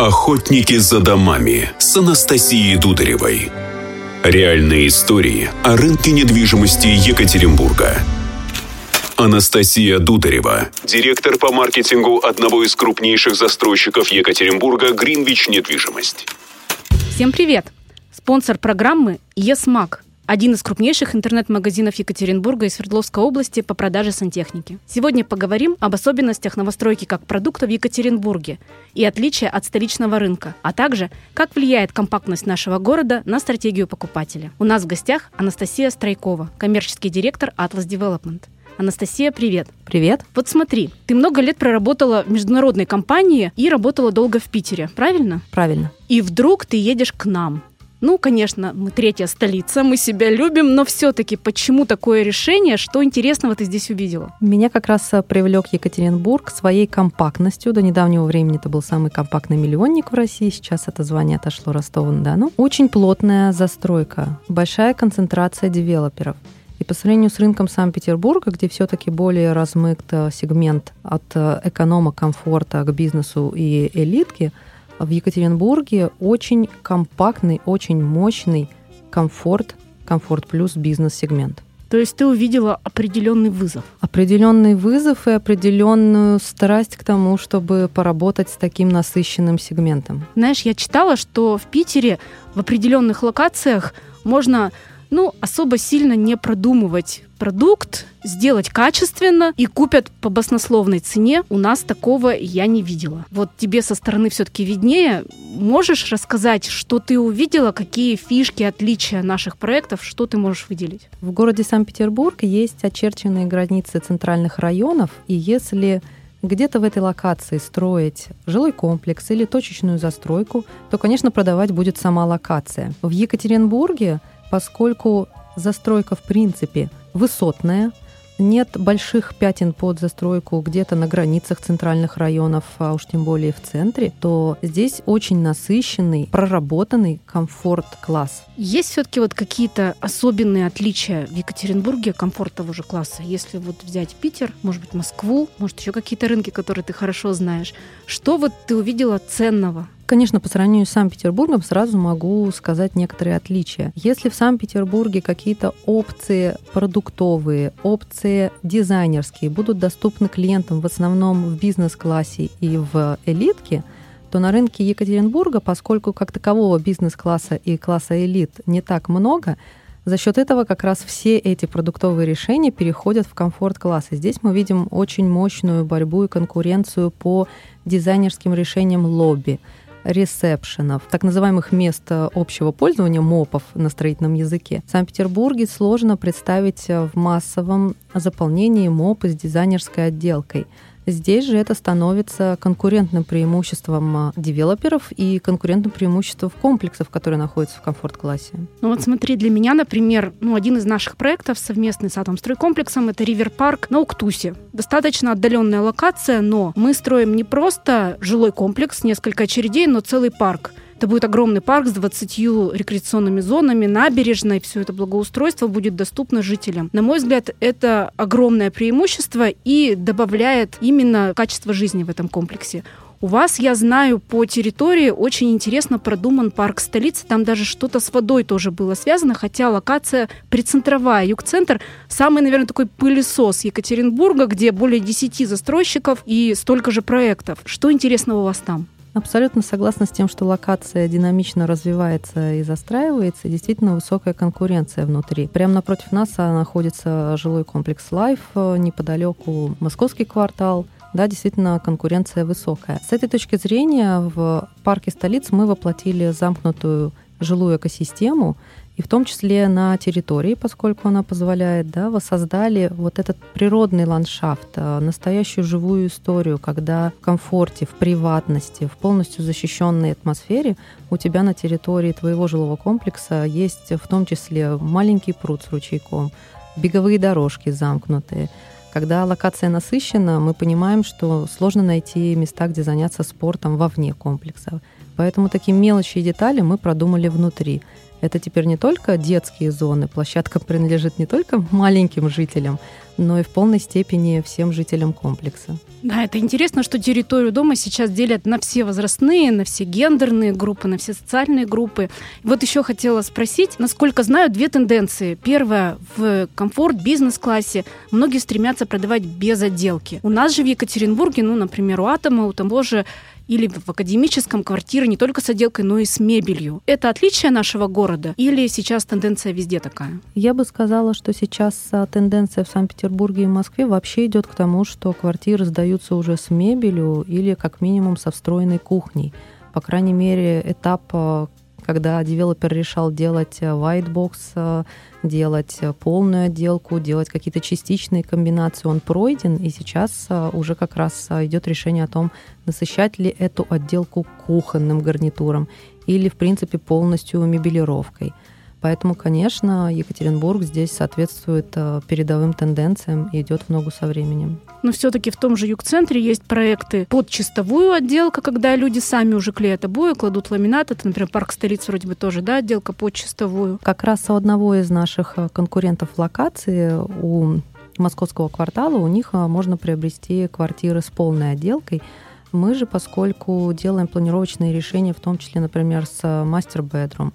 Охотники за домами с Анастасией Дударевой. Реальные истории о рынке недвижимости Екатеринбурга. Анастасия Дударева, директор по маркетингу одного из крупнейших застройщиков Екатеринбурга «Гринвич Недвижимость». Всем привет! Спонсор программы «Есмак» один из крупнейших интернет-магазинов Екатеринбурга и Свердловской области по продаже сантехники. Сегодня поговорим об особенностях новостройки как продукта в Екатеринбурге и отличия от столичного рынка, а также как влияет компактность нашего города на стратегию покупателя. У нас в гостях Анастасия Страйкова, коммерческий директор Atlas Development. Анастасия, привет. Привет. Вот смотри, ты много лет проработала в международной компании и работала долго в Питере, правильно? Правильно. И вдруг ты едешь к нам. Ну, конечно, мы третья столица, мы себя любим, но все-таки почему такое решение? Что интересного ты здесь увидела? Меня как раз э, привлек Екатеринбург своей компактностью. До недавнего времени это был самый компактный миллионник в России. Сейчас это звание отошло Ростову-на-Дону. Очень плотная застройка, большая концентрация девелоперов. И по сравнению с рынком Санкт-Петербурга, где все-таки более размыт э, сегмент от э, эконома, комфорта к бизнесу и элитки, в Екатеринбурге очень компактный, очень мощный комфорт, комфорт плюс бизнес-сегмент. То есть ты увидела определенный вызов? Определенный вызов и определенную страсть к тому, чтобы поработать с таким насыщенным сегментом. Знаешь, я читала, что в Питере в определенных локациях можно ну, особо сильно не продумывать продукт, сделать качественно и купят по баснословной цене. У нас такого я не видела. Вот тебе со стороны все-таки виднее. Можешь рассказать, что ты увидела, какие фишки, отличия наших проектов, что ты можешь выделить? В городе Санкт-Петербург есть очерченные границы центральных районов, и если где-то в этой локации строить жилой комплекс или точечную застройку, то, конечно, продавать будет сама локация. В Екатеринбурге поскольку застройка в принципе высотная, нет больших пятен под застройку где-то на границах центральных районов, а уж тем более в центре, то здесь очень насыщенный, проработанный комфорт-класс. Есть все-таки вот какие-то особенные отличия в Екатеринбурге комфорт того же класса? Если вот взять Питер, может быть, Москву, может, еще какие-то рынки, которые ты хорошо знаешь. Что вот ты увидела ценного Конечно, по сравнению с Санкт-Петербургом сразу могу сказать некоторые отличия. Если в Санкт-Петербурге какие-то опции продуктовые, опции дизайнерские будут доступны клиентам в основном в бизнес-классе и в элитке, то на рынке Екатеринбурга, поскольку как такового бизнес-класса и класса элит не так много, за счет этого как раз все эти продуктовые решения переходят в комфорт-класс. И здесь мы видим очень мощную борьбу и конкуренцию по дизайнерским решениям лобби ресепшенов, так называемых мест общего пользования, МОПов на строительном языке. В Санкт-Петербурге сложно представить в массовом заполнении МОПы с дизайнерской отделкой. Здесь же это становится конкурентным преимуществом а, девелоперов и конкурентным преимуществом комплексов, которые находятся в комфорт-классе. Ну вот смотри, для меня, например, ну, один из наших проектов совместный с Атомстройкомплексом это Ривер Парк на Уктусе. Достаточно отдаленная локация, но мы строим не просто жилой комплекс, несколько очередей, но целый парк. Это будет огромный парк с 20 рекреационными зонами, набережной. Все это благоустройство будет доступно жителям. На мой взгляд, это огромное преимущество и добавляет именно качество жизни в этом комплексе. У вас, я знаю, по территории очень интересно продуман парк столицы. Там даже что-то с водой тоже было связано, хотя локация прицентровая. Юг-центр самый, наверное, такой пылесос Екатеринбурга, где более 10 застройщиков и столько же проектов. Что интересного у вас там? Абсолютно согласна с тем, что локация динамично развивается и застраивается, и действительно высокая конкуренция внутри. Прямо напротив нас находится жилой комплекс Life, неподалеку московский квартал, да, действительно конкуренция высокая. С этой точки зрения в парке столиц мы воплотили замкнутую жилую экосистему, и в том числе на территории, поскольку она позволяет, да, воссоздали вот этот природный ландшафт, а, настоящую живую историю, когда в комфорте, в приватности, в полностью защищенной атмосфере у тебя на территории твоего жилого комплекса есть в том числе маленький пруд с ручейком, беговые дорожки замкнутые, когда локация насыщена, мы понимаем, что сложно найти места, где заняться спортом вовне комплекса. Поэтому такие мелочи и детали мы продумали внутри. Это теперь не только детские зоны, площадка принадлежит не только маленьким жителям, но и в полной степени всем жителям комплекса. Да, это интересно, что территорию дома сейчас делят на все возрастные, на все гендерные группы, на все социальные группы. Вот еще хотела спросить, насколько знаю, две тенденции. Первая, в комфорт, бизнес-классе многие стремятся продавать без отделки. У нас же в Екатеринбурге, ну, например, у Атома, у того же или в академическом квартиры не только с отделкой, но и с мебелью. Это отличие нашего города или сейчас тенденция везде такая? Я бы сказала, что сейчас а, тенденция в Санкт-Петербурге и Москве вообще идет к тому, что квартиры сдаются уже с мебелью или как минимум со встроенной кухней. По крайней мере, этап, а, когда девелопер решал делать а, white box делать э, полную отделку, делать какие-то частичные комбинации, он пройден, и сейчас э, уже как раз э, идет решение о том, насыщать ли эту отделку кухонным гарнитуром или, в принципе, полностью мебелировкой. Поэтому, конечно, Екатеринбург здесь соответствует э, передовым тенденциям и идет в ногу со временем. Но все-таки в том же юг-центре есть проекты под чистовую отделку, когда люди сами уже клеят обои, кладут ламинат. Это, например, парк столиц вроде бы тоже, да, отделка под чистовую. Как раз у одного из наших э, конкурентов локации, у московского квартала, у них э, можно приобрести квартиры с полной отделкой. Мы же, поскольку делаем планировочные решения, в том числе, например, с мастер-бедрум,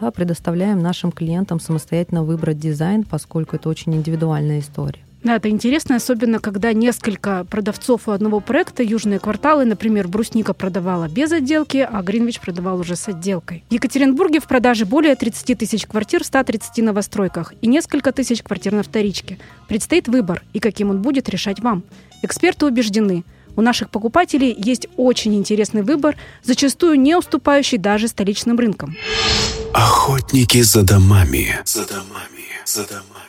да, предоставляем нашим клиентам самостоятельно выбрать дизайн, поскольку это очень индивидуальная история. Да, это интересно, особенно когда несколько продавцов у одного проекта, южные кварталы, например, Брусника продавала без отделки, а Гринвич продавал уже с отделкой. В Екатеринбурге в продаже более 30 тысяч квартир в 130 новостройках и несколько тысяч квартир на вторичке. Предстоит выбор, и каким он будет, решать вам. Эксперты убеждены, у наших покупателей есть очень интересный выбор, зачастую не уступающий даже столичным рынкам. Охотники за домами. За домами. За домами.